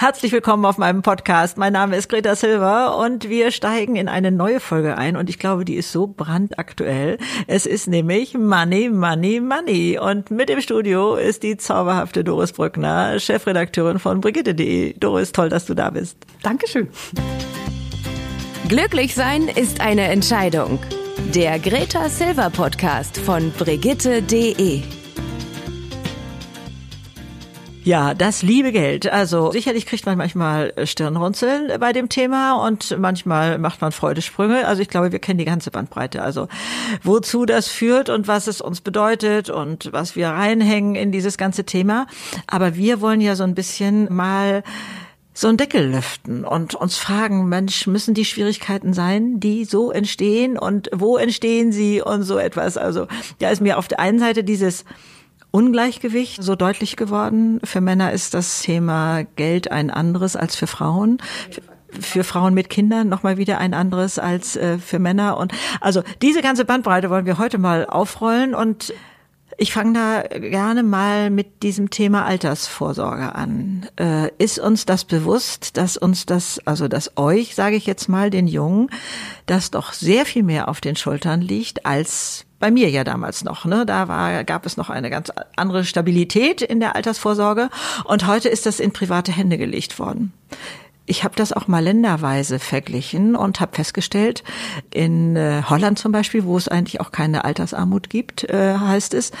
Herzlich willkommen auf meinem Podcast. Mein Name ist Greta Silver und wir steigen in eine neue Folge ein und ich glaube, die ist so brandaktuell. Es ist nämlich Money, Money, Money und mit im Studio ist die zauberhafte Doris Brückner, Chefredakteurin von Brigitte.de. Doris, toll, dass du da bist. Dankeschön. Glücklich sein ist eine Entscheidung. Der Greta Silver Podcast von Brigitte.de. Ja, das liebe Geld. Also sicherlich kriegt man manchmal Stirnrunzeln bei dem Thema und manchmal macht man Freudesprünge. Also ich glaube, wir kennen die ganze Bandbreite. Also wozu das führt und was es uns bedeutet und was wir reinhängen in dieses ganze Thema. Aber wir wollen ja so ein bisschen mal so einen Deckel lüften und uns fragen, Mensch, müssen die Schwierigkeiten sein, die so entstehen und wo entstehen sie und so etwas. Also da ist mir auf der einen Seite dieses Ungleichgewicht so deutlich geworden. Für Männer ist das Thema Geld ein anderes als für Frauen für Frauen mit Kindern nochmal wieder ein anderes als äh, für Männer. Und also diese ganze Bandbreite wollen wir heute mal aufrollen und ich fange da gerne mal mit diesem Thema Altersvorsorge an. Äh, ist uns das bewusst, dass uns das, also dass euch, sage ich jetzt mal, den Jungen, das doch sehr viel mehr auf den Schultern liegt als bei mir ja damals noch. Ne? Da war, gab es noch eine ganz andere Stabilität in der Altersvorsorge und heute ist das in private Hände gelegt worden. Ich habe das auch mal länderweise verglichen und habe festgestellt, in äh, Holland zum Beispiel, wo es eigentlich auch keine Altersarmut gibt, äh, heißt es,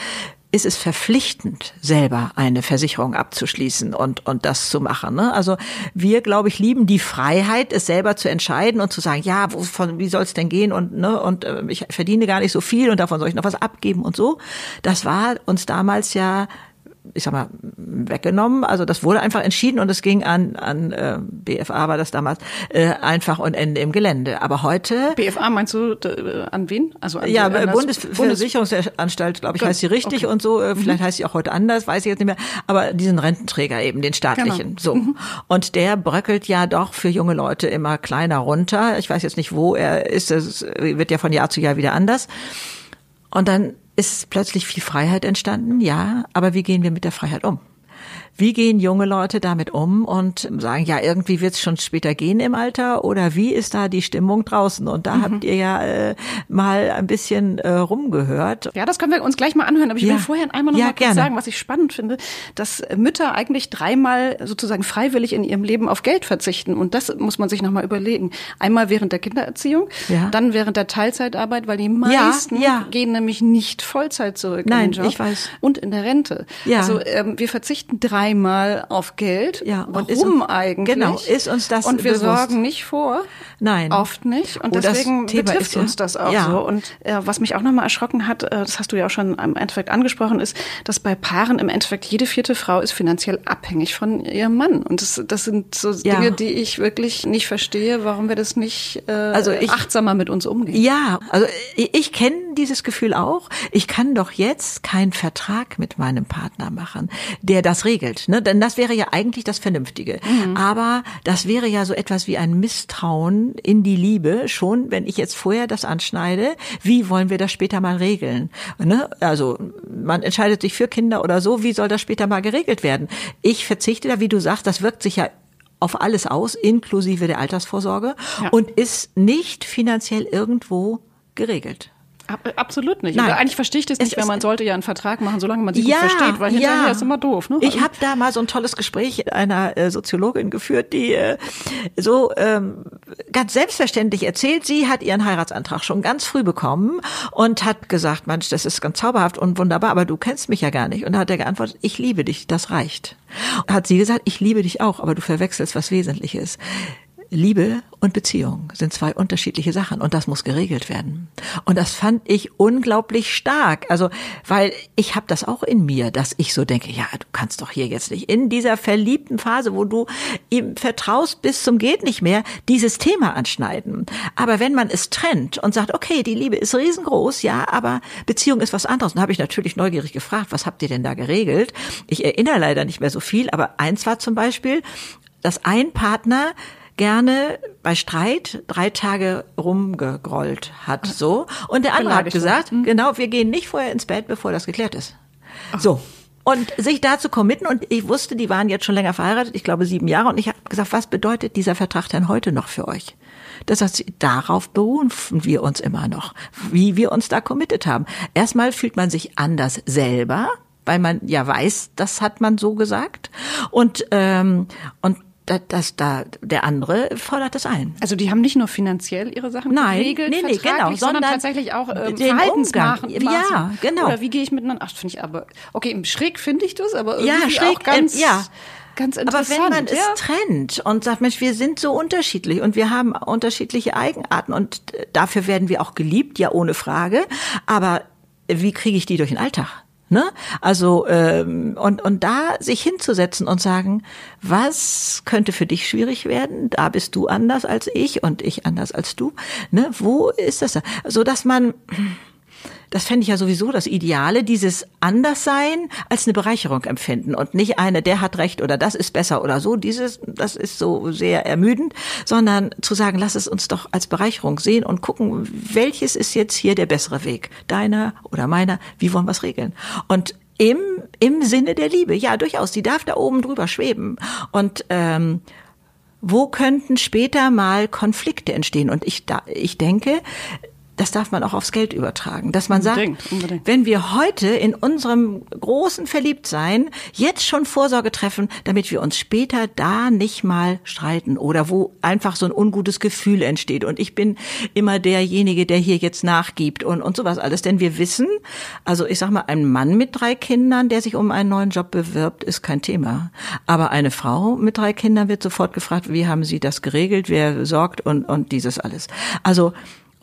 ist es verpflichtend, selber eine Versicherung abzuschließen und, und das zu machen. Ne? Also wir, glaube ich, lieben die Freiheit, es selber zu entscheiden und zu sagen, ja, wovon, wie soll es denn gehen und, ne, und äh, ich verdiene gar nicht so viel und davon soll ich noch was abgeben und so. Das war uns damals ja ich sag mal, weggenommen. Also das wurde einfach entschieden und es ging an, an äh, BFA war das damals, äh, einfach und Ende im Gelände. Aber heute. BFA meinst du äh, an wen? Also an ja, die, Bundesversicherungsanstalt, glaube ich, heißt sie richtig okay. und so. Äh, vielleicht mhm. heißt sie auch heute anders, weiß ich jetzt nicht mehr. Aber diesen Rententräger eben, den staatlichen. Genau. So. Mhm. Und der bröckelt ja doch für junge Leute immer kleiner runter. Ich weiß jetzt nicht, wo er ist. Es wird ja von Jahr zu Jahr wieder anders. Und dann ist plötzlich viel Freiheit entstanden, ja, aber wie gehen wir mit der Freiheit um? Wie gehen junge Leute damit um und sagen, ja, irgendwie wird es schon später gehen im Alter oder wie ist da die Stimmung draußen? Und da mhm. habt ihr ja äh, mal ein bisschen äh, rumgehört. Ja, das können wir uns gleich mal anhören, aber ich ja. will vorher einmal noch ja, mal kurz sagen, was ich spannend finde, dass Mütter eigentlich dreimal sozusagen freiwillig in ihrem Leben auf Geld verzichten und das muss man sich noch mal überlegen. Einmal während der Kindererziehung, ja. dann während der Teilzeitarbeit, weil die meisten gehen nämlich nicht Vollzeit zurück Nein, in den Job ich weiß. und in der Rente. Also ähm, wir verzichten drei einmal auf Geld. Ja, und Warum ist, eigentlich? Genau, ist uns das Und wir bewusst? sorgen nicht vor. Nein. Oft nicht. Und oh, deswegen betrifft uns das auch ja. so. Und äh, was mich auch nochmal erschrocken hat, äh, das hast du ja auch schon im Endeffekt angesprochen, ist, dass bei Paaren im Endeffekt jede vierte Frau ist finanziell abhängig von ihrem Mann. Und das, das sind so ja. Dinge, die ich wirklich nicht verstehe, warum wir das nicht äh, also ich, achtsamer mit uns umgehen. Ja, also ich, ich kenne dieses Gefühl auch. Ich kann doch jetzt keinen Vertrag mit meinem Partner machen, der das regelt ne? Denn das wäre ja eigentlich das Vernünftige. Mhm. Aber das wäre ja so etwas wie ein Misstrauen in die Liebe, schon wenn ich jetzt vorher das anschneide, wie wollen wir das später mal regeln? Ne? Also man entscheidet sich für Kinder oder so, wie soll das später mal geregelt werden? Ich verzichte da, wie du sagst, das wirkt sich ja auf alles aus, inklusive der Altersvorsorge ja. und ist nicht finanziell irgendwo geregelt. Absolut nicht. Nein. eigentlich verstehe ich das nicht, weil man sollte ja einen Vertrag machen, solange man sich ja, gut versteht, weil hinterher ja. ist immer doof. Ne? Ich also habe da mal so ein tolles Gespräch mit einer äh, Soziologin geführt, die äh, so ähm, ganz selbstverständlich erzählt, sie hat ihren Heiratsantrag schon ganz früh bekommen und hat gesagt, Mensch, das ist ganz zauberhaft und wunderbar, aber du kennst mich ja gar nicht. Und da hat er geantwortet, ich liebe dich, das reicht. Hat sie gesagt, ich liebe dich auch, aber du verwechselst was Wesentliches. Liebe und Beziehung sind zwei unterschiedliche Sachen und das muss geregelt werden. Und das fand ich unglaublich stark. Also, weil ich habe das auch in mir, dass ich so denke, ja, du kannst doch hier jetzt nicht in dieser verliebten Phase, wo du ihm vertraust bis zum geht nicht mehr, dieses Thema anschneiden. Aber wenn man es trennt und sagt, okay, die Liebe ist riesengroß, ja, aber Beziehung ist was anderes, dann habe ich natürlich neugierig gefragt, was habt ihr denn da geregelt? Ich erinnere leider nicht mehr so viel, aber eins war zum Beispiel, dass ein Partner gerne bei Streit drei Tage rumgegrollt hat, so. Und der andere hat gesagt, mhm. genau, wir gehen nicht vorher ins Bett, bevor das geklärt ist. Ach. So. Und sich da zu committen und ich wusste, die waren jetzt schon länger verheiratet, ich glaube sieben Jahre und ich habe gesagt, was bedeutet dieser Vertrag denn heute noch für euch? Das heißt, darauf berufen wir uns immer noch, wie wir uns da committed haben. Erstmal fühlt man sich anders selber, weil man ja weiß, das hat man so gesagt. Und, ähm, und das, das, da, der andere fordert das ein. Also die haben nicht nur finanziell ihre Sachen Nein, geregelt, nee, nee, genau, sondern, sondern tatsächlich auch ähm, Verhaltensmachen. Ja, genau. Oder wie gehe ich miteinander? Ach, finde ich aber okay, schräg finde ich das, aber irgendwie ja, schräg, auch ganz äh, ja. Ganz interessant. Aber wenn man ja. es trennt und sagt, Mensch, wir sind so unterschiedlich und wir haben unterschiedliche Eigenarten und dafür werden wir auch geliebt, ja ohne Frage. Aber wie kriege ich die durch den Alltag? Ne? Also ähm, und und da sich hinzusetzen und sagen, was könnte für dich schwierig werden? Da bist du anders als ich und ich anders als du. Ne? Wo ist das? Da? So dass man das fände ich ja sowieso das Ideale, dieses Anderssein als eine Bereicherung empfinden und nicht eine, der hat recht oder das ist besser oder so, dieses, das ist so sehr ermüdend, sondern zu sagen, lass es uns doch als Bereicherung sehen und gucken, welches ist jetzt hier der bessere Weg? Deiner oder meiner? Wie wollen wir es regeln? Und im, im Sinne der Liebe, ja, durchaus, die darf da oben drüber schweben. Und ähm, wo könnten später mal Konflikte entstehen? Und ich, da, ich denke, das darf man auch aufs Geld übertragen. Dass man unbedingt, sagt, unbedingt. wenn wir heute in unserem großen Verliebtsein jetzt schon Vorsorge treffen, damit wir uns später da nicht mal streiten oder wo einfach so ein ungutes Gefühl entsteht. Und ich bin immer derjenige, der hier jetzt nachgibt und, und sowas alles. Denn wir wissen, also ich sag mal, ein Mann mit drei Kindern, der sich um einen neuen Job bewirbt, ist kein Thema. Aber eine Frau mit drei Kindern wird sofort gefragt, wie haben Sie das geregelt, wer sorgt und, und dieses alles. Also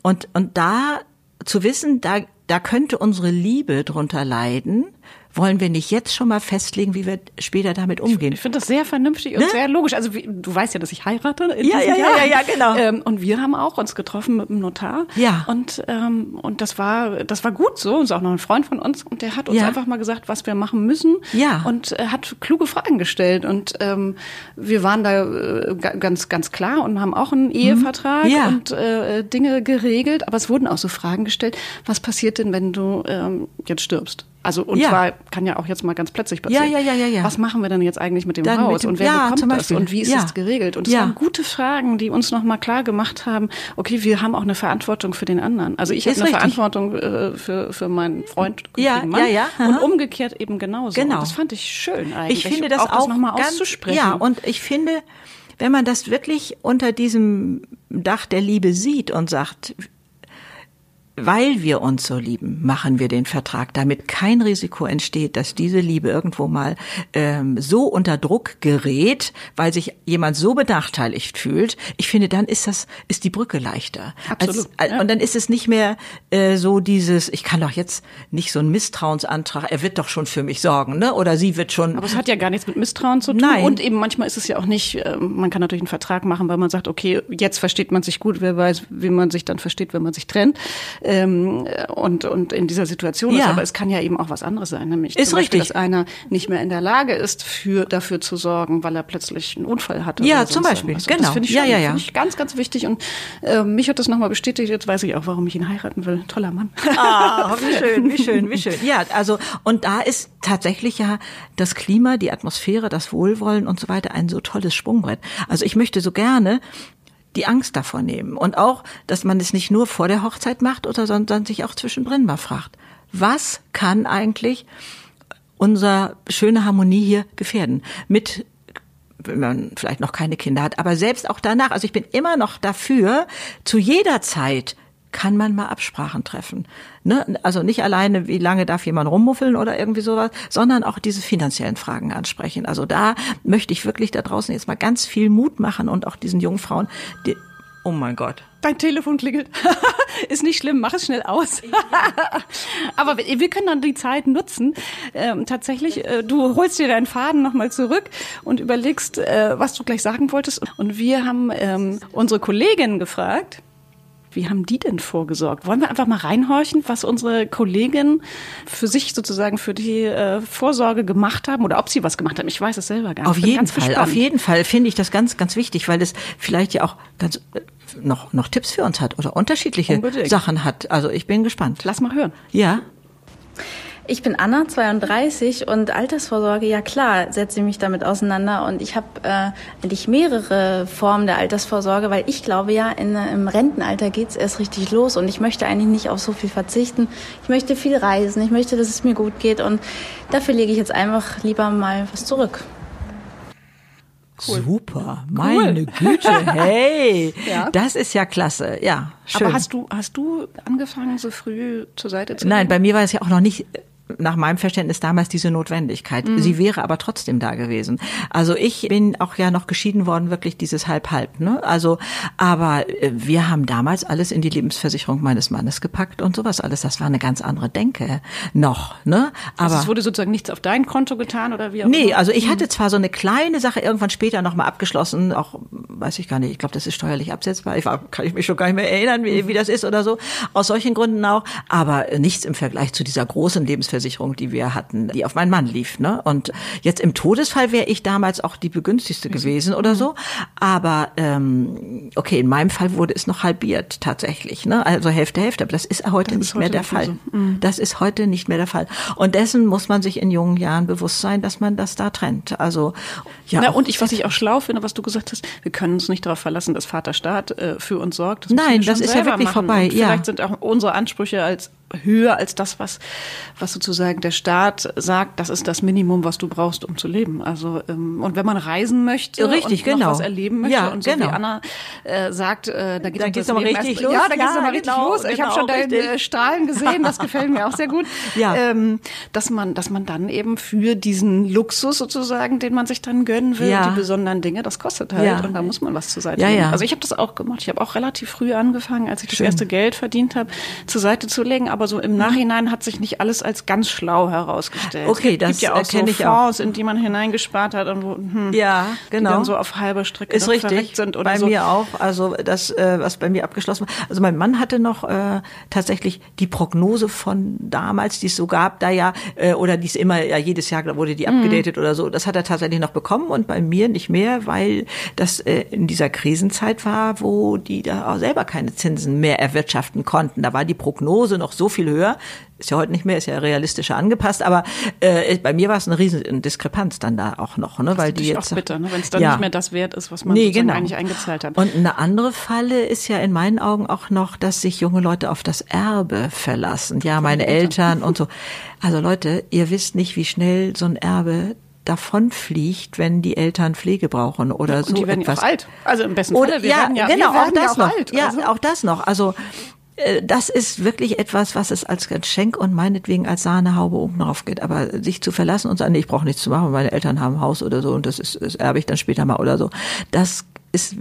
und, und da zu wissen, da, da könnte unsere Liebe drunter leiden, wollen wir nicht jetzt schon mal festlegen, wie wir später damit umgehen? Ich finde das sehr vernünftig und ne? sehr logisch. Also wie, du weißt ja, dass ich heirate. In ja, ja, Jahr. ja, ja, genau. Ähm, und wir haben auch uns getroffen mit dem Notar. Ja. Und ähm, und das war das war gut so. Und ist auch noch ein Freund von uns und der hat uns ja. einfach mal gesagt, was wir machen müssen. Ja. Und äh, hat kluge Fragen gestellt und ähm, wir waren da äh, ganz ganz klar und haben auch einen Ehevertrag mhm. ja. und äh, Dinge geregelt. Aber es wurden auch so Fragen gestellt. Was passiert denn, wenn du ähm, jetzt stirbst? Also und ja. zwar kann ja auch jetzt mal ganz plötzlich passieren. Ja, ja, ja, ja, ja. Was machen wir denn jetzt eigentlich mit dem Dann Haus mit dem, und wer ja, bekommt das und wie ist das geregelt? Und das ja. waren gute Fragen, die uns noch mal klar gemacht haben. Okay, wir haben auch eine Verantwortung für den anderen. Also ich habe eine richtig. Verantwortung äh, für für meinen Freund, ja, Mann, ja, ja. Aha. und umgekehrt eben genauso. Genau. Und das fand ich schön eigentlich. Ich finde das auch, auch das noch mal ganz, auszusprechen. Ja, und ich finde, wenn man das wirklich unter diesem Dach der Liebe sieht und sagt, weil wir uns so lieben, machen wir den Vertrag, damit kein Risiko entsteht, dass diese Liebe irgendwo mal ähm, so unter Druck gerät, weil sich jemand so benachteiligt fühlt. Ich finde, dann ist das ist die Brücke leichter. Absolut. Als, ja. Und dann ist es nicht mehr äh, so dieses, ich kann doch jetzt nicht so einen Misstrauensantrag, er wird doch schon für mich sorgen, ne? Oder sie wird schon. Aber es hat ja gar nichts mit Misstrauen zu tun. Nein. Und eben manchmal ist es ja auch nicht. Äh, man kann natürlich einen Vertrag machen, weil man sagt, okay, jetzt versteht man sich gut, wer weiß, wie man sich dann versteht, wenn man sich trennt ähm, und, und in dieser Situation ja. ist. Aber es kann ja eben auch was anderes sein, nämlich ist zum Beispiel, dass einer nicht mehr in der Lage ist, für, dafür zu sorgen, weil er plötzlich einen Unfall hatte. Ja, zum Beispiel, also, genau. Das finde ich, ja, ja, ja. Find ich ganz, ganz wichtig und äh, mich hat das nochmal bestätigt. Jetzt weiß ich auch, warum ich ihn heiraten will. Toller Mann. Ah, wie schön, wie schön, wie schön. Ja, also und da ist tatsächlich ja das Klima, die Atmosphäre, das Wohlwollen und so weiter ein so tolles Sprungbrett. Also ich möchte so gerne die Angst davor nehmen. Und auch, dass man es nicht nur vor der Hochzeit macht, oder sondern sich auch zwischendrin mal fragt, was kann eigentlich unsere schöne Harmonie hier gefährden? Mit wenn man vielleicht noch keine Kinder hat, aber selbst auch danach. Also ich bin immer noch dafür, zu jeder Zeit kann man mal Absprachen treffen. Ne? Also nicht alleine, wie lange darf jemand rummuffeln oder irgendwie sowas, sondern auch diese finanziellen Fragen ansprechen. Also da möchte ich wirklich da draußen jetzt mal ganz viel Mut machen und auch diesen jungen Frauen, die, oh mein Gott. Dein Telefon klingelt. Ist nicht schlimm, mach es schnell aus. Aber wir können dann die Zeit nutzen. Ähm, tatsächlich, äh, du holst dir deinen Faden nochmal zurück und überlegst, äh, was du gleich sagen wolltest. Und wir haben ähm, unsere Kollegin gefragt, wie haben die denn vorgesorgt? Wollen wir einfach mal reinhorchen, was unsere Kolleginnen für sich sozusagen für die äh, Vorsorge gemacht haben oder ob sie was gemacht haben? Ich weiß es selber gar nicht. Auf jeden Fall, gespannt. auf jeden Fall finde ich das ganz, ganz wichtig, weil es vielleicht ja auch ganz äh, noch, noch Tipps für uns hat oder unterschiedliche Unbedingt. Sachen hat. Also ich bin gespannt. Lass mal hören. Ja. Ich bin Anna, 32 und Altersvorsorge, ja klar, setze ich mich damit auseinander und ich habe äh, eigentlich mehrere Formen der Altersvorsorge, weil ich glaube ja, in, im Rentenalter geht's erst richtig los und ich möchte eigentlich nicht auf so viel verzichten. Ich möchte viel reisen, ich möchte, dass es mir gut geht und dafür lege ich jetzt einfach lieber mal was zurück. Cool. Super, meine cool. Güte, hey, ja. das ist ja klasse, ja. Schön. Aber hast du, hast du angefangen, so früh zur Seite zu Nein, bei mir war es ja auch noch nicht nach meinem Verständnis damals diese Notwendigkeit. Mhm. Sie wäre aber trotzdem da gewesen. Also ich bin auch ja noch geschieden worden, wirklich dieses halb-halb. Ne? Also, aber äh, wir haben damals alles in die Lebensversicherung meines Mannes gepackt und sowas alles. Das war eine ganz andere Denke noch. Ne? Aber also es wurde sozusagen nichts auf dein Konto getan oder wie auch Nee, also ich mhm. hatte zwar so eine kleine Sache irgendwann später nochmal abgeschlossen, auch weiß ich gar nicht, ich glaube, das ist steuerlich absetzbar. Ich war, kann ich mich schon gar nicht mehr erinnern, wie, wie das ist oder so. Aus solchen Gründen auch. Aber nichts im Vergleich zu dieser großen Lebensversicherung Lebensversicherung, die wir hatten, die auf meinen Mann lief. Ne? Und jetzt im Todesfall wäre ich damals auch die begünstigste gewesen oder so. Aber ähm, okay, in meinem Fall wurde es noch halbiert tatsächlich. Ne? Also Hälfte, Hälfte. Aber das ist heute das nicht ist heute mehr der Fall. So. Mhm. Das ist heute nicht mehr der Fall. Und dessen muss man sich in jungen Jahren bewusst sein, dass man das da trennt. Also ja. Na, und ich, was ich auch schlau finde, was du gesagt hast, wir können uns nicht darauf verlassen, dass Vaterstaat äh, für uns sorgt. Das Nein, das ist ja wirklich vorbei. Und vielleicht sind auch unsere Ansprüche als höher als das, was, was sozusagen der Staat sagt, das ist das Minimum, was du brauchst, um zu leben. Also ähm, und wenn man reisen möchte richtig, und genau. noch was erleben möchte ja, und so genau. wie Anna äh, sagt, äh, da geht da geht's nochmal richtig los. Ja, da geht's ja, nochmal richtig genau, los. Ich genau, habe schon deine äh, Strahlen gesehen, das gefällt mir auch sehr gut. Ja. Ähm, dass man, dass man dann eben für diesen Luxus sozusagen, den man sich dann gönnen will, ja. die besonderen Dinge, das kostet halt ja. und da muss man was zur Seite ja, legen. Ja. Also ich habe das auch gemacht. Ich habe auch relativ früh angefangen, als ich Schön. das erste Geld verdient habe, zur Seite zu legen. Aber so im Nachhinein hat sich nicht alles als ganz schlau herausgestellt. Okay, das gibt ja auch so ich Fonds, auch. in die man hineingespart hat und wo hm, ja, genau. die dann so auf halber Strecke ist richtig sind oder bei so. mir auch. Also das, äh, was bei mir abgeschlossen war. Also mein Mann hatte noch äh, tatsächlich die Prognose von damals, die es so gab, da ja äh, oder die es immer ja jedes Jahr wurde die mhm. abgedatet oder so. Das hat er tatsächlich noch bekommen und bei mir nicht mehr, weil das äh, in dieser Krisenzeit war, wo die da auch selber keine Zinsen mehr erwirtschaften konnten. Da war die Prognose noch so viel höher, ist ja heute nicht mehr, ist ja realistischer angepasst, aber äh, bei mir war es eine riesen Diskrepanz dann da auch noch, ne, weil die jetzt auch bitter, ne, wenn es dann ja. nicht mehr das wert ist, was man nee, genau. eigentlich eingezahlt hat. Und eine andere Falle ist ja in meinen Augen auch noch, dass sich junge Leute auf das Erbe verlassen. Ja, meine Eltern und so. Also Leute, ihr wisst nicht, wie schnell so ein Erbe davonfliegt, wenn die Eltern Pflege brauchen oder und so die werden etwas. Ja auch alt. Also im besten Falle. Falle. Wir ja, ja, genau, auch das ja auch noch. Alt, also. Ja, auch das noch. Also das ist wirklich etwas, was es als Geschenk und meinetwegen als Sahnehaube oben drauf geht. Aber sich zu verlassen und sagen, nee, ich brauche nichts zu machen, meine Eltern haben ein Haus oder so und das ist, das erbe ich dann später mal oder so. Das ist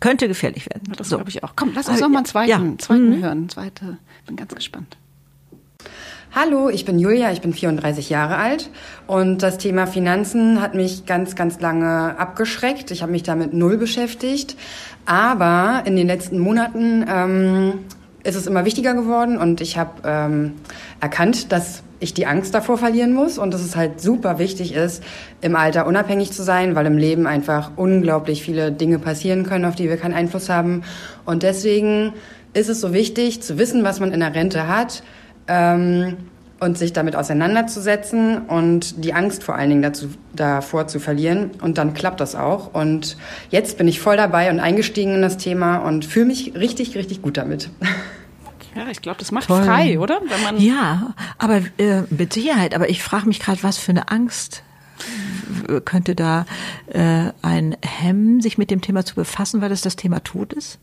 könnte gefährlich werden. das so. glaube ich auch. Komm, lass uns noch mal einen zweiten, ja. zweiten mhm. hören. Zweite, bin ganz gespannt. Hallo, ich bin Julia, ich bin 34 Jahre alt und das Thema Finanzen hat mich ganz, ganz lange abgeschreckt. Ich habe mich damit null beschäftigt, aber in den letzten Monaten ähm, ist es immer wichtiger geworden und ich habe ähm, erkannt, dass ich die Angst davor verlieren muss und dass es halt super wichtig ist, im Alter unabhängig zu sein, weil im Leben einfach unglaublich viele Dinge passieren können, auf die wir keinen Einfluss haben. Und deswegen ist es so wichtig zu wissen, was man in der Rente hat ähm, und sich damit auseinanderzusetzen und die Angst vor allen Dingen dazu, davor zu verlieren. Und dann klappt das auch. Und jetzt bin ich voll dabei und eingestiegen in das Thema und fühle mich richtig, richtig gut damit. Ja, ich glaube, das macht Toll. frei, oder? Wenn man ja, aber äh, mit Sicherheit. Aber ich frage mich gerade, was für eine Angst könnte da äh, ein Hemmen, sich mit dem Thema zu befassen, weil das das Thema Tod ist?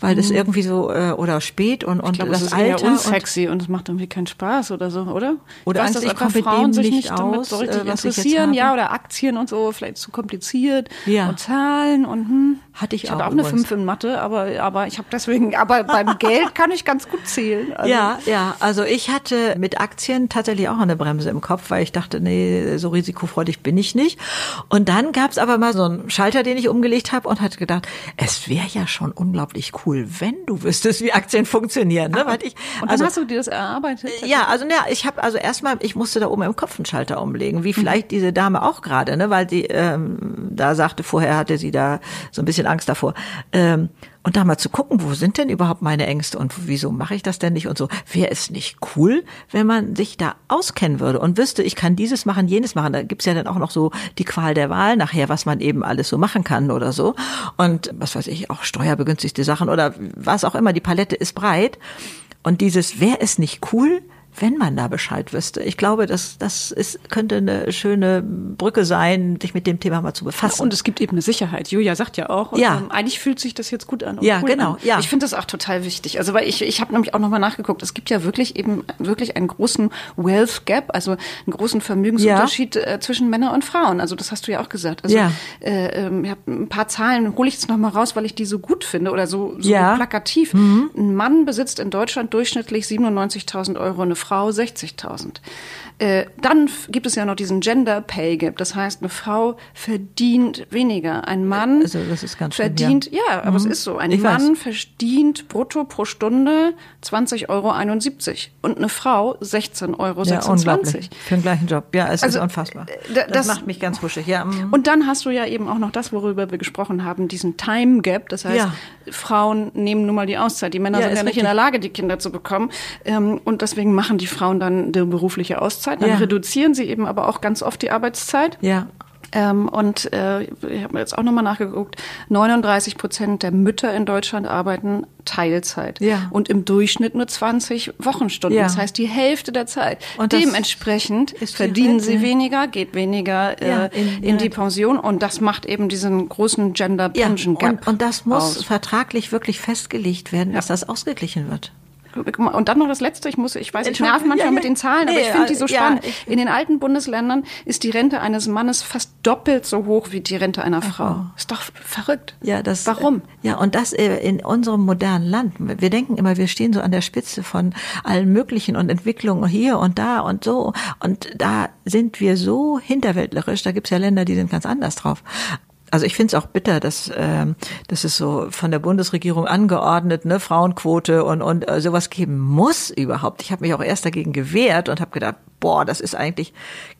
Weil das mhm. irgendwie so äh, oder spät und, und glaub, das, das ist Alter eher unsexy und, es macht irgendwie keinen Spaß oder so, oder? Oder weiß, Angst, ich komme Frauen sich nicht aus, damit so richtig äh, interessieren, ja, oder Aktien und so, vielleicht zu kompliziert ja. und Zahlen und hm. Hatte ich, ich auch. hatte auch eine 5 in Mathe, aber, aber ich habe deswegen, aber beim Geld kann ich ganz gut zählen. Also. Ja, ja, also ich hatte mit Aktien tatsächlich auch eine Bremse im Kopf, weil ich dachte, nee, so risikofreudig bin ich nicht. Und dann gab es aber mal so einen Schalter, den ich umgelegt habe und hatte gedacht, es wäre ja schon unglaublich cool, wenn du wüsstest, wie Aktien funktionieren. Ne? Weil ich, und dann also, hast du dir das erarbeitet? Ja, also ja, ich habe also erstmal, ich musste da oben im Kopf einen Schalter umlegen, wie vielleicht mhm. diese Dame auch gerade, ne? weil sie ähm, da sagte, vorher hatte sie da so ein bisschen Angst davor. Ähm, und da mal zu gucken, wo sind denn überhaupt meine Ängste und wieso mache ich das denn nicht und so. Wäre es nicht cool, wenn man sich da auskennen würde und wüsste, ich kann dieses machen, jenes machen. Da gibt's ja dann auch noch so die Qual der Wahl nachher, was man eben alles so machen kann oder so. Und was weiß ich, auch steuerbegünstigte Sachen oder was auch immer. Die Palette ist breit. Und dieses, wäre es nicht cool, wenn man da Bescheid wüsste. Ich glaube, das, das ist, könnte eine schöne Brücke sein, sich mit dem Thema mal zu befassen. Und es gibt eben eine Sicherheit. Julia sagt ja auch, ja. Ähm, eigentlich fühlt sich das jetzt gut an. Ja, cool genau. An. Ja. Ich finde das auch total wichtig. Also, weil ich, ich habe nämlich auch nochmal nachgeguckt, es gibt ja wirklich eben wirklich einen großen Wealth Gap, also einen großen Vermögensunterschied ja. äh, zwischen Männern und Frauen. Also, das hast du ja auch gesagt. Also, ja. äh, ähm, ich ein paar Zahlen, hole ich jetzt nochmal raus, weil ich die so gut finde oder so, so ja. plakativ. Mhm. Ein Mann besitzt in Deutschland durchschnittlich 97.000 Euro, eine Frau 60.000. 2000. Äh, dann gibt es ja noch diesen Gender Pay Gap. Das heißt, eine Frau verdient weniger. Ein Mann also ist ganz verdient, schön, ja, ja aber mhm. es ist so. Ein ich Mann weiß. verdient brutto pro Stunde 20,71 Euro und eine Frau 16,26 Euro. Ja, unglaublich. Für den gleichen Job. Ja, es also, ist unfassbar. Äh, das, das, macht mich ganz wuschig, ja. Mhm. Und dann hast du ja eben auch noch das, worüber wir gesprochen haben, diesen Time Gap. Das heißt, ja. Frauen nehmen nun mal die Auszeit. Die Männer ja, sind ja nicht richtig. in der Lage, die Kinder zu bekommen. Ähm, und deswegen machen die Frauen dann die berufliche Auszeit. Dann ja. reduzieren sie eben aber auch ganz oft die Arbeitszeit. Ja. Ähm, und äh, ich habe mir jetzt auch nochmal nachgeguckt, 39 Prozent der Mütter in Deutschland arbeiten Teilzeit ja. und im Durchschnitt nur 20 Wochenstunden. Ja. Das heißt die Hälfte der Zeit. Und Dementsprechend verdienen sie weniger, geht weniger äh, ja, in, in, die Pension und das macht eben diesen großen Gender Pension Gap. Und, und das muss aus. vertraglich wirklich festgelegt werden, dass das ausgeglichen wird. Und dann noch das Letzte, ich muss, ich weiß, ich nerv manchmal ja, ja. mit den Zahlen, nee, aber ich finde die so spannend. Ja, in den alten Bundesländern ist die Rente eines Mannes fast doppelt so hoch wie die Rente einer Frau. Oh. Ist doch verrückt. Ja, das. Warum? Ja, und das äh, in unserem modernen Land. Wir denken immer, wir stehen so an der Spitze von allen möglichen und Entwicklungen hier und da und so. Und da sind wir so hinterwäldlerisch. Da gibt's ja Länder, die sind ganz anders drauf also ich finde es auch bitter, dass äh, dass es so von der Bundesregierung angeordnet, ne, Frauenquote und und äh, sowas geben muss überhaupt. Ich habe mich auch erst dagegen gewehrt und habe gedacht, boah, das ist eigentlich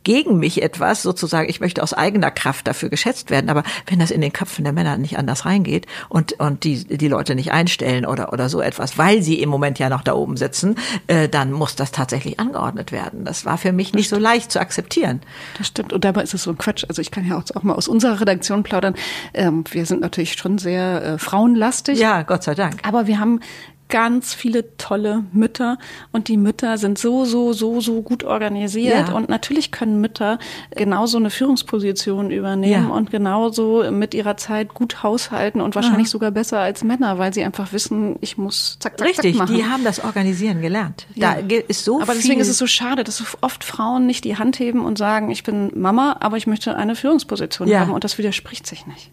gegen mich etwas, sozusagen, ich möchte aus eigener Kraft dafür geschätzt werden. Aber wenn das in den Köpfen der Männer nicht anders reingeht und, und die, die Leute nicht einstellen oder, oder so etwas, weil sie im Moment ja noch da oben sitzen, äh, dann muss das tatsächlich angeordnet werden. Das war für mich nicht so leicht zu akzeptieren. Das stimmt. Und dabei ist es so ein Quatsch. Also ich kann ja auch mal aus unserer Redaktion plaudern. Ähm, wir sind natürlich schon sehr äh, frauenlastig. Ja, Gott sei Dank. Aber wir haben ganz viele tolle Mütter und die Mütter sind so, so, so, so gut organisiert ja. und natürlich können Mütter genauso eine Führungsposition übernehmen ja. und genauso mit ihrer Zeit gut haushalten und wahrscheinlich ja. sogar besser als Männer, weil sie einfach wissen, ich muss zack, zack, Richtig, zack machen. die haben das Organisieren gelernt. Da ist so Aber deswegen ist es so schade, dass oft Frauen nicht die Hand heben und sagen, ich bin Mama, aber ich möchte eine Führungsposition haben und das widerspricht sich nicht.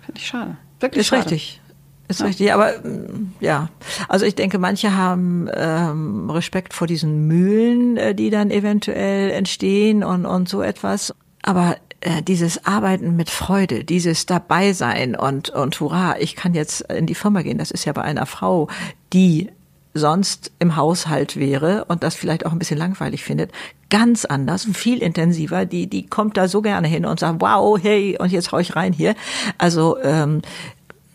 Finde ich schade. Wirklich ist schade. richtig. Ist ja. richtig, aber mm, ja, also ich denke, manche haben ähm, Respekt vor diesen Mühlen, äh, die dann eventuell entstehen und, und so etwas. Aber äh, dieses Arbeiten mit Freude, dieses Dabeisein und, und hurra, ich kann jetzt in die Firma gehen, das ist ja bei einer Frau, die sonst im Haushalt wäre und das vielleicht auch ein bisschen langweilig findet, ganz anders und viel intensiver. Die, die kommt da so gerne hin und sagt, wow, hey, und jetzt hau ich rein hier. Also ähm,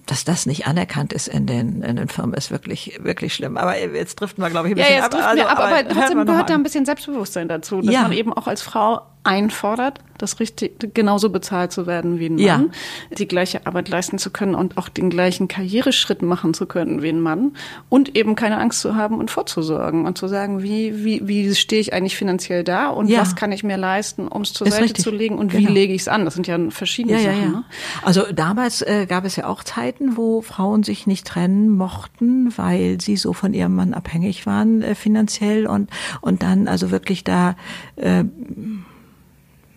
dass das nicht anerkannt ist in den, in den Firmen, ist wirklich, wirklich schlimm. Aber jetzt driften wir, glaube ich, ein bisschen ja, jetzt ab. Also, ab aber, aber trotzdem gehört da ein bisschen Selbstbewusstsein dazu, dass ja. man eben auch als Frau einfordert, das richtig genauso bezahlt zu werden wie ein Mann, ja. die gleiche Arbeit leisten zu können und auch den gleichen Karriereschritt machen zu können wie ein Mann und eben keine Angst zu haben und vorzusorgen und zu sagen, wie wie wie stehe ich eigentlich finanziell da und ja. was kann ich mir leisten, um es zur Ist Seite richtig. zu legen und genau. wie lege ich es an? Das sind ja verschiedene ja, Sachen. Ne? Also damals äh, gab es ja auch Zeiten, wo Frauen sich nicht trennen mochten, weil sie so von ihrem Mann abhängig waren äh, finanziell und und dann also wirklich da äh,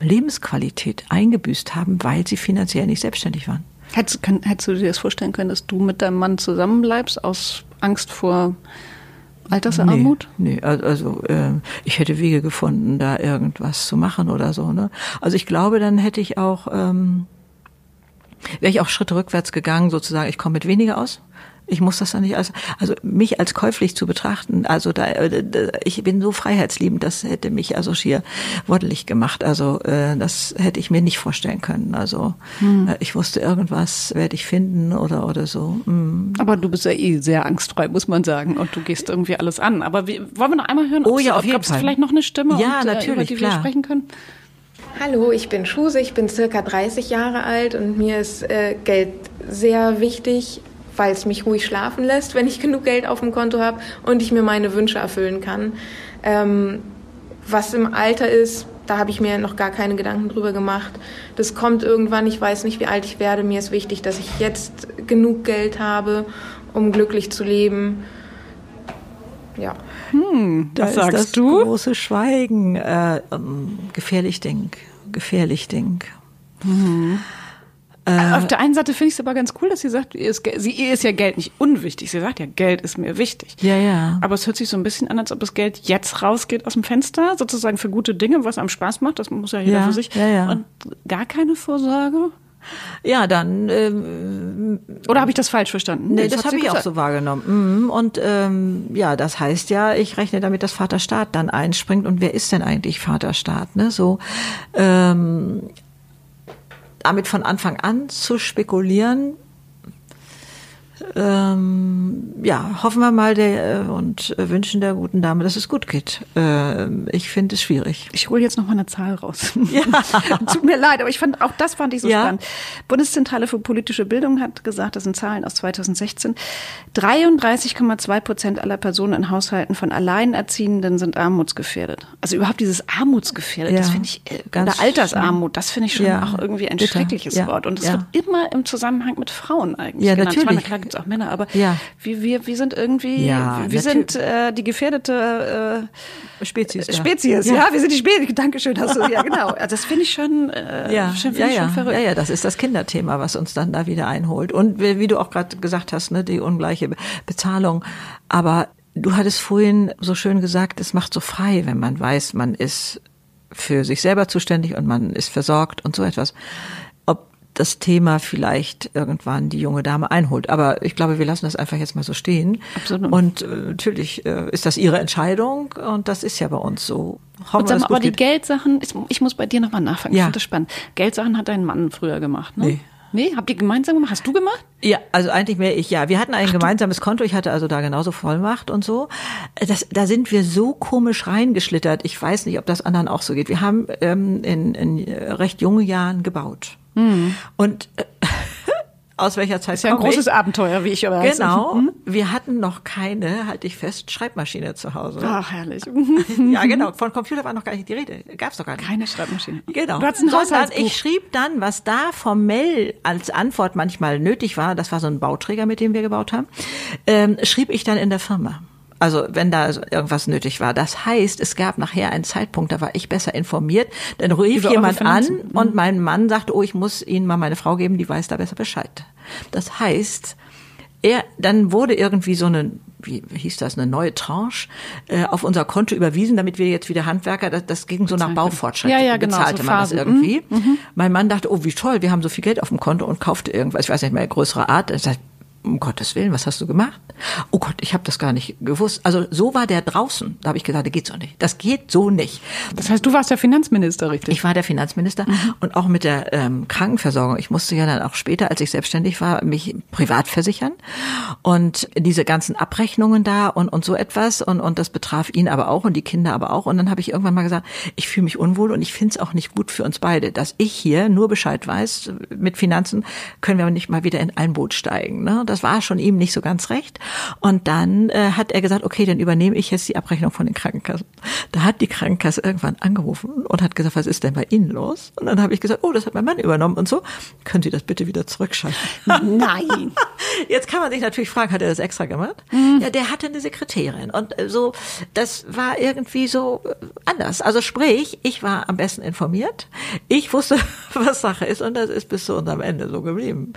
Lebensqualität eingebüßt haben, weil sie finanziell nicht selbstständig waren. Hättest, kann, hättest du dir das vorstellen können, dass du mit deinem Mann zusammenbleibst aus Angst vor Altersarmut? Nee, nee also äh, ich hätte Wege gefunden, da irgendwas zu machen oder so. Ne? Also ich glaube, dann hätte ich auch ähm, wäre ich auch Schritte rückwärts gegangen, sozusagen, ich komme mit weniger aus. Ich muss das dann nicht als, also mich als käuflich zu betrachten, also da, äh, ich bin so freiheitsliebend, das hätte mich also schier woddelig gemacht. Also äh, das hätte ich mir nicht vorstellen können. Also hm. Äh, ich wusste, irgendwas werde ich finden oder oder so. Hm. Aber du bist ja eh sehr angstfrei, muss man sagen, und du gehst irgendwie alles an. Aber wie, wollen wir noch einmal hören? Oh ja, auf jeden Fall. vielleicht noch eine Stimme, ja, und, natürlich, über die klar. wir sprechen können? Hallo, ich bin Schuse, ich bin circa 30 Jahre alt und mir ist äh, Geld sehr wichtig weil es mich ruhig schlafen lässt, wenn ich genug Geld auf dem Konto habe und ich mir meine Wünsche erfüllen kann. Ähm, was im Alter ist, da habe ich mir noch gar keine Gedanken drüber gemacht. Das kommt irgendwann, ich weiß nicht, wie alt ich werde. Mir ist wichtig, dass ich jetzt genug Geld habe, um glücklich zu leben. Ja. Hm, da was sagst das du? Große Schweigen. Äh, ähm, gefährlich Ding. Gefährlich Ding. Mhm. Äh, Auf der einen Seite finde ich es aber ganz cool, dass sie sagt, ihr ist, sie, ihr ist ja Geld nicht unwichtig. Sie sagt ja, Geld ist mir wichtig. Ja, ja. Aber es hört sich so ein bisschen an, als ob das Geld jetzt rausgeht aus dem Fenster, sozusagen für gute Dinge, was einem Spaß macht. Das muss ja jeder ja, für sich. Ja, ja. Und gar keine Vorsorge. Ja, dann. Ähm, Oder habe ich das falsch verstanden? Nee, das, das habe ich auch so wahrgenommen. Mhm. Und ähm, ja, das heißt ja, ich rechne damit, dass Vaterstaat dann einspringt. Und wer ist denn eigentlich Vaterstaat? Ne? So ähm, damit von Anfang an zu spekulieren, ähm, ja, hoffen wir mal der, äh, und wünschen der guten Dame, dass es gut geht. Äh, ich finde es schwierig. Ich hole jetzt noch mal eine Zahl raus. Ja. Tut mir leid, aber ich fand auch das fand ich so ja. spannend. Bundeszentrale für politische Bildung hat gesagt, das sind Zahlen aus 2016. 33,2 Prozent aller Personen in Haushalten von Alleinerziehenden sind armutsgefährdet. Also überhaupt dieses armutsgefährdet, ja. das finde ich, äh, Ganz oder Altersarmut, das finde ich schon ja. auch irgendwie ein Bitter. schreckliches Wort. Und es wird immer im Zusammenhang mit Frauen eigentlich ja, genannt. Natürlich. Meine, gibt es auch Männer, aber ja. wir, wir, wir sind irgendwie, ja, wir sind äh, die gefährdete äh, Spezies. Ja. Spezies, ja. wir sind die Spezies. Dankeschön, hast du, ja genau. Also das finde ich schon, äh, ja. Schon, ja, ja. schon verrückt. Ja, ja, das ist das Kinderthema, was uns dann da wieder einholt. Und wie, wie du auch gerade gesagt hast, ne, die ungleiche Bezahlung. Aber du hattest vorhin so schön gesagt, es macht so frei, wenn man weiß, man ist für sich selber zuständig und man ist versorgt und so etwas das Thema vielleicht irgendwann die junge Dame einholt. Aber ich glaube, wir lassen das einfach jetzt mal so stehen. Absolut. Und äh, natürlich äh, ist das ihre Entscheidung und das ist ja bei uns so. Hoffen wir, aber die Geldsachen, ich, ich muss bei dir nochmal nachfragen, ja. ich finde das spannend. Geldsachen hat dein Mann früher gemacht, ne? Nee. Nee, habt ihr gemeinsam gemacht? Hast du gemacht? Ja, also eigentlich mehr ich, ja. Wir hatten ein Ach, gemeinsames Konto, ich hatte also da genauso Vollmacht und so. Das, da sind wir so komisch reingeschlittert. Ich weiß nicht, ob das anderen auch so geht. Wir haben ähm, in, in recht jungen Jahren gebaut. Mhm. Und äh, aus welcher Zeit ist ja ein großes ich? Abenteuer, wie ich aber Genau. Mhm. Wir hatten noch keine, halte ich fest, Schreibmaschine zu Hause. Ach, herrlich. ja, genau. Von Computer war noch gar nicht die Rede. Gab's doch gar nicht. Keine Schreibmaschine. Genau. Du hattest ein Sondern ich schrieb dann, was da formell als Antwort manchmal nötig war, das war so ein Bauträger, mit dem wir gebaut haben, ähm, schrieb ich dann in der Firma. Also wenn da irgendwas nötig war. Das heißt, es gab nachher einen Zeitpunkt, da war ich besser informiert. Dann rief Über jemand an und mhm. mein Mann sagte, oh, ich muss Ihnen mal meine Frau geben, die weiß da besser Bescheid. Das heißt, er, dann wurde irgendwie so eine, wie hieß das, eine neue Tranche äh, auf unser Konto überwiesen, damit wir jetzt wieder Handwerker, das, das ging so nach Baufortschritt, ja, ja, genau, bezahlte so man das irgendwie. Mhm. mhm. Mein Mann dachte, oh, wie toll, wir haben so viel Geld auf dem Konto und kaufte irgendwas, ich weiß nicht mehr, größere Art. Er sagt, um Gottes Willen, was hast du gemacht? Oh Gott, ich habe das gar nicht gewusst. Also so war der draußen. Da habe ich gesagt, das geht so nicht. Das geht so nicht. Das heißt, du warst der Finanzminister, richtig? Ich war der Finanzminister mhm. und auch mit der ähm, Krankenversorgung. Ich musste ja dann auch später, als ich selbstständig war, mich privat versichern und diese ganzen Abrechnungen da und und so etwas und und das betraf ihn aber auch und die Kinder aber auch. Und dann habe ich irgendwann mal gesagt, ich fühle mich unwohl und ich finde es auch nicht gut für uns beide, dass ich hier nur Bescheid weiß mit Finanzen, können wir aber nicht mal wieder in ein Boot steigen. Ne? Das war schon ihm nicht so ganz recht. Und dann äh, hat er gesagt, okay, dann übernehme ich jetzt die Abrechnung von den Krankenkassen. Da hat die Krankenkasse irgendwann angerufen und hat gesagt, was ist denn bei Ihnen los? Und dann habe ich gesagt, oh, das hat mein Mann übernommen und so. Können Sie das bitte wieder zurückschalten? Nein. Jetzt kann man sich natürlich fragen, hat er das extra gemacht? Mhm. Ja, der hatte eine Sekretärin und äh, so, das war irgendwie so äh, anders. Also sprich, ich war am besten informiert. Ich wusste, was Sache ist und das ist bis zu unserem Ende so geblieben.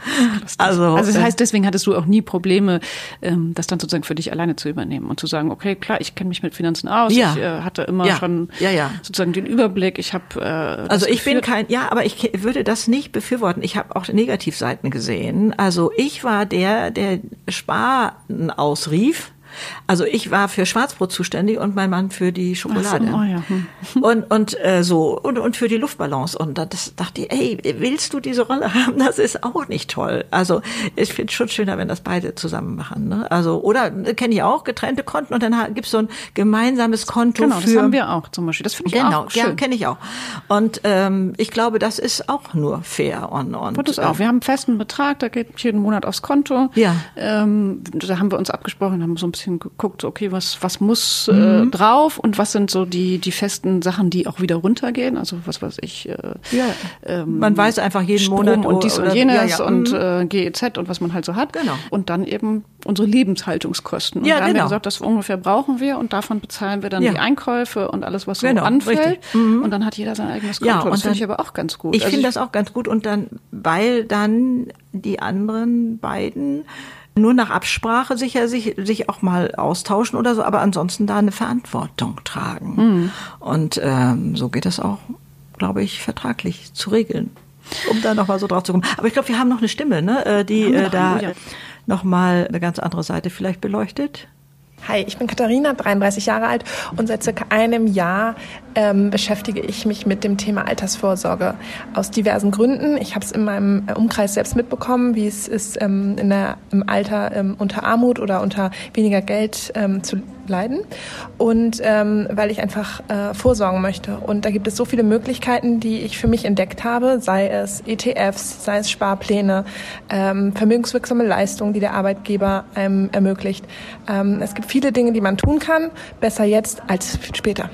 Also, also das heißt, deswegen hattest du auch nie Probleme, ähm, das dann sozusagen für dich alleine zu übernehmen und zu sagen, okay, klar, ich kenne mich mit Finanzen aus. Ja. Ich äh, hatte immer ja. schon ja, ja. sozusagen den Überblick. Ich habe äh, also ich geführt. bin kein, ja, aber ich würde das nicht befürworten. Ich habe auch Negativseiten gesehen. Also ich war der, der Sparen ausrief also ich war für Schwarzbrot zuständig und mein Mann für die Schokolade. So, oh ja. hm. Und und äh, so und und für die Luftballons und das dachte ich, ey, willst du diese Rolle haben? Das ist auch nicht toll. Also ich finde es schon schöner, wenn das beide zusammen machen. Ne? Also oder kenne ich auch getrennte Konten und dann gibt's so ein gemeinsames Konto. Genau, für, das haben wir auch zum Beispiel. Das finde ich genau, auch schön. Genau, ja, kenne ich auch. Und ähm, ich glaube, das ist auch nur fair und und. das auch. Wir haben einen festen Betrag, da geht jeden Monat aufs Konto. Ja. Ähm, da haben wir uns abgesprochen, haben so ein bisschen bisschen geguckt, okay, was, was muss äh, mhm. äh, drauf und was sind so die, die festen Sachen, die auch wieder runtergehen. Also was weiß ich. Äh, ja. Ähm, man weiß einfach jeden Strom Monat und dies oder, und jenes ja, ja. und mhm. äh, GEZ und was man halt so hat. Genau. Und dann eben unsere Lebenshaltungskosten. Und ja, da haben genau. wir gesagt, das ungefähr brauchen wir und davon bezahlen wir dann die Einkäufe und alles, was so genau, anfällt. Mhm. Und dann hat jeder sein eigenes Konto. Ja, und das finde ich aber auch ganz gut. Ich also finde das auch ganz gut und dann, weil dann die anderen beiden nur nach Absprache sicher sich, sich auch mal austauschen oder so, aber ansonsten da eine Verantwortung tragen. Mhm. Und ähm, so geht es auch, glaube ich, vertraglich zu regeln. Um da nochmal so drauf zu kommen. Aber ich glaube, wir haben noch eine Stimme, ne, äh, die äh, da ja. nochmal eine ganz andere Seite vielleicht beleuchtet. Hi, ich bin Katharina, 33 Jahre alt und seit circa einem Jahr ähm, beschäftige ich mich mit dem Thema Altersvorsorge aus diversen Gründen. Ich habe es in meinem Umkreis selbst mitbekommen, wie es ist, ähm, in der, im Alter ähm, unter Armut oder unter weniger Geld ähm, zu leiden und ähm, weil ich einfach äh, vorsorgen möchte. Und da gibt es so viele Möglichkeiten, die ich für mich entdeckt habe, sei es ETFs, sei es Sparpläne, ähm, vermögenswirksame Leistungen, die der Arbeitgeber einem ermöglicht. Ähm, es gibt viele Dinge, die man tun kann, besser jetzt als später.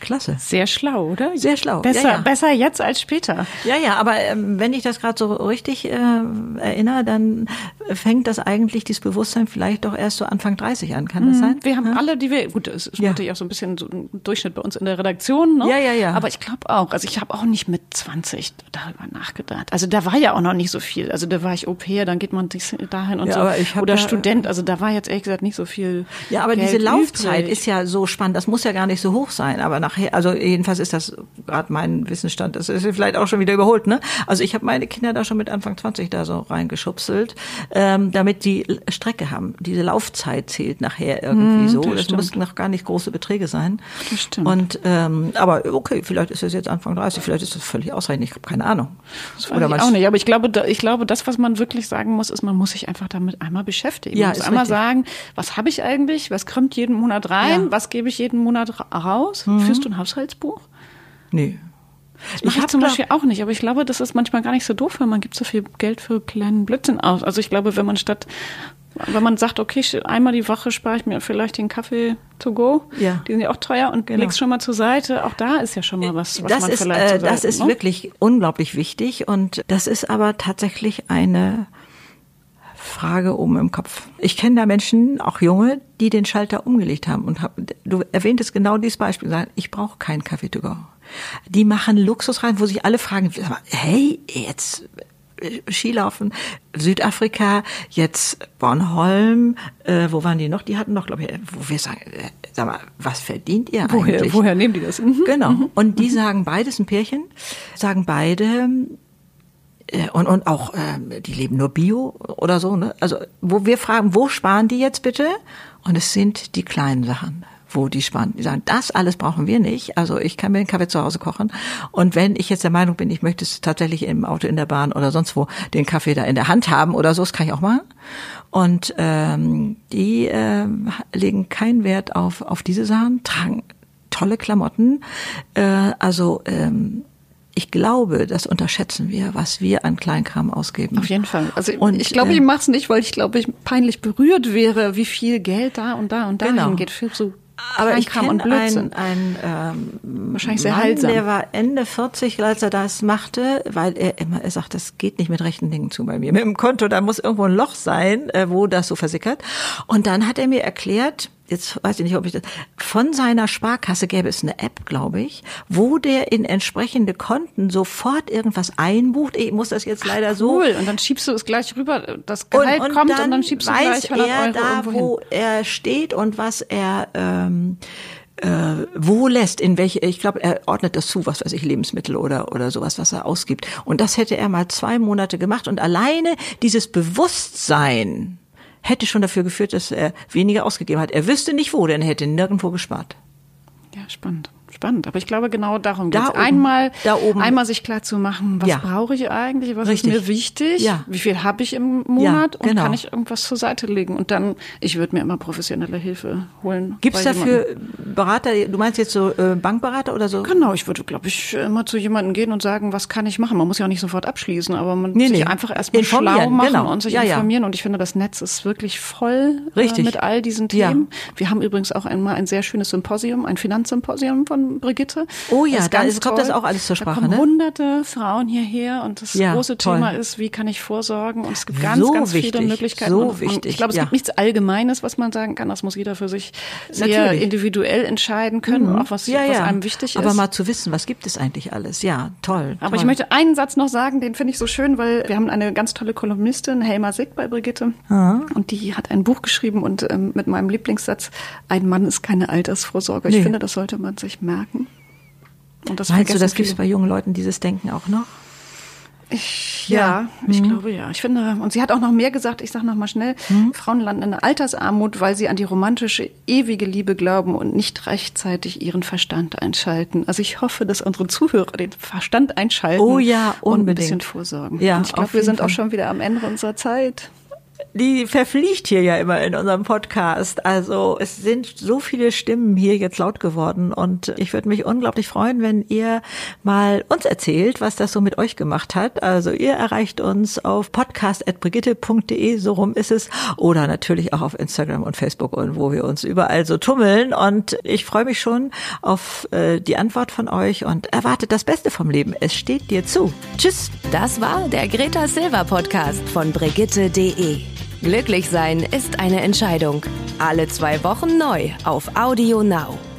Klasse. Sehr schlau, oder? Sehr schlau. Besser, ja, ja. besser jetzt als später. Ja, ja, aber ähm, wenn ich das gerade so richtig äh, erinnere, dann fängt das eigentlich dieses Bewusstsein vielleicht doch erst so Anfang 30 an, kann das mhm. sein? Wir haben ja? alle, die wir, gut, es ist natürlich auch so ein bisschen so ein Durchschnitt bei uns in der Redaktion, ne? Ja, ja, ja. Aber ich glaube auch, also ich habe auch nicht mit 20 darüber nachgedacht. Also da war ja auch noch nicht so viel. Also da war ich Au-pair, dann geht man dahin und ja, so. Aber ich Oder Student, also da war jetzt ehrlich gesagt nicht so viel. Ja, aber Geld diese Laufzeit übrig. ist ja so spannend, das muss ja gar nicht so hoch sein, aber nach nachher, also jedenfalls ist das gerade mein Wissensstand, das ist vielleicht auch schon wieder überholt, ne? Also ich habe meine Kinder da schon mit Anfang 20 da so reingeschubselt, ähm, damit die Strecke haben. Diese Laufzeit zählt nachher irgendwie mm, so. Das, das müssten noch gar nicht große Beträge sein. Das stimmt. Und ähm, aber okay, vielleicht ist es jetzt Anfang 30, vielleicht ist das völlig ausreichend. Ich habe keine Ahnung. Das Oder ich auch nicht. Aber ich glaube, ich glaube, das, was man wirklich sagen muss, ist, man muss sich einfach damit einmal beschäftigen. Ja, man muss einmal richtig. sagen, was habe ich eigentlich? Was kommt jeden Monat rein? Ja. Was gebe ich jeden Monat raus? Mhm. Führst du ein Haushaltsbuch? Nee. Das mache ich, ich zum Beispiel auch nicht, aber ich glaube, das ist manchmal gar nicht so doof, weil man gibt so viel Geld für kleinen Blödsinn aus. Also ich glaube, wenn man statt, wenn man sagt, okay, einmal die Woche spare ich mir vielleicht den Kaffee to go, ja. die sind ja auch teuer und genau. legst schon mal zur Seite, auch da ist ja schon mal was, was das man ist, vielleicht äh, Seite, Das ist ne? wirklich unglaublich wichtig und das ist aber tatsächlich eine Frage oben im Kopf. Ich kenne da Menschen, auch junge, die den Schalter umgelegt haben und hab, du erwähntest genau dieses Beispiel, sagen, ich brauche keinen Kaffee to go. Die machen Luxus rein, wo sich alle fragen, hey, jetzt äh, Skilaufen, Südafrika, jetzt Bornholm, äh, wo waren die noch? Die hatten doch, glaube ich, wo wir sagen, äh, sag mal, was verdient ihr woher, eigentlich? Woher nehmen die das? Mhm. Genau. Mhm. Und die sagen beides ein Pärchen, sagen beide, äh, und, und auch, äh, die leben nur Bio oder so, ne? Also, wo wir fragen, wo sparen die jetzt bitte? Und es sind die kleinen Sachen wo die sparen. Die sagen, das alles brauchen wir nicht. Also ich kann mir den Kaffee zu Hause kochen. Und wenn ich jetzt der Meinung bin, ich möchte es tatsächlich im Auto, in der Bahn oder sonst wo den Kaffee da in der Hand haben oder so, das kann ich auch machen. Und ähm, die äh, legen keinen Wert auf, auf diese Sachen, tragen tolle Klamotten. Äh, also ähm, ich glaube, das unterschätzen wir, was wir an Kleinkram ausgeben. Auf jeden Fall. Also und, ich glaube, äh, ich mache es nicht, weil ich glaube, ich peinlich berührt wäre, wie viel Geld da und da und da genau. hingeht. Für so aber ich kenne einen, einen ähm, wahrscheinlich sehr Mann, heilsam. Der war Ende 40, als er das machte, weil er immer er sagt, das geht nicht mit rechten Dingen zu bei mir. Mit dem Konto, da muss irgendwo ein Loch sein, äh, wo das so versickert. Und dann hat er mir erklärt, jetzt weiß ich nicht, ob ich das, von seiner Sparkasse gäbe es eine App, glaube ich, wo der in entsprechende Konten sofort irgendwas einbucht. Ich muss das jetzt leider Ach, so. Cool. Und dann schiebst du es gleich rüber, das Gehalt und, und kommt und dann schiebst du gleich 100 er Euro da, wo hin. er steht und was er, ähm, äh, wo lässt, in welche, ich glaube, er ordnet das zu, was weiß ich, Lebensmittel oder, oder sowas, was er ausgibt. Und das hätte er mal zwei Monate gemacht und alleine dieses Bewusstsein, hätte schon dafür geführt, dass er weniger ausgegeben hat. Er wüsste nicht wo, denn er hätte nirgendwo gespart. Ja, spannend spannend. Aber ich glaube, genau darum geht es. Einmal, da oben. einmal sich klar zu machen, was ja. brauche ich eigentlich, was Richtig. ist mir wichtig, ja. wie viel habe ich im Monat ja, genau. und kann ich irgendwas zur Seite legen. Und dann, ich würde mir immer professionelle Hilfe holen. Gibt es dafür Berater, du meinst jetzt so äh, Bankberater oder so? Genau, ich würde, glaube ich, immer zu jemandem gehen und sagen, was kann ich machen. Man muss ja auch nicht sofort abschließen, aber man nee, sich nee. einfach erstmal schlau machen genau. und sich informieren. Und ich finde, das Netz ist wirklich voll äh, mit all diesen Themen. Wir haben übrigens auch einmal ein sehr schönes Symposium, ein Finanzsymposium von Brigitte. Oh ja, da ist, kommt das auch alles zur Sprache. Da kommen ne? hunderte Frauen hierher und das ja, große toll. Thema ist, wie kann ich vorsorgen? Und es gibt ganz, so ganz wichtig, viele Möglichkeiten. So und, wichtig. Und ich glaube, es ja. gibt nichts Allgemeines, was man sagen kann. Das muss jeder für sich sehr Natürlich. individuell entscheiden können, mhm. auch was, ja, was einem wichtig ist. Aber mal zu wissen, was gibt es eigentlich alles? Ja, toll. Aber toll. ich möchte einen Satz noch sagen, den finde ich so schön, weil wir haben eine ganz tolle Kolumnistin, Helma Sick bei Brigitte. Mhm. Und die hat ein Buch geschrieben und ähm, mit meinem Lieblingssatz, ein Mann ist keine Altersvorsorge. Ich nee. finde, das sollte man sich merken. Und das Meinst du, das gibt es bei jungen Leuten, dieses Denken auch noch? Ich, ja, ja ich mhm. glaube ja. Ich finde, und sie hat auch noch mehr gesagt, ich sage noch mal schnell, mhm. Frauen landen in der Altersarmut, weil sie an die romantische, ewige Liebe glauben und nicht rechtzeitig ihren Verstand einschalten. Also ich hoffe, dass unsere Zuhörer den Verstand einschalten oh ja, unbedingt. und ein bisschen vorsorgen. Ja, und ich glaube, wir sind Fall. auch schon wieder am Ende unserer Zeit die verfliegt hier ja immer in unserem Podcast. Also es sind so viele Stimmen hier jetzt laut geworden und ich würde mich unglaublich freuen, wenn ihr mal uns erzählt, was das so mit euch gemacht hat. Also ihr erreicht uns auf podcast.brigitte.de, so rum ist es, oder natürlich auch auf Instagram und Facebook und wo wir uns überall so tummeln. Und ich freue mich schon auf äh, die Antwort von euch und erwartet das Beste vom Leben. Es steht dir zu. Tschüss. Das war der Greta Silver Podcast von Brigitte.de. Glücklich sein ist eine Entscheidung. Alle zwei Wochen neu auf Audio Now.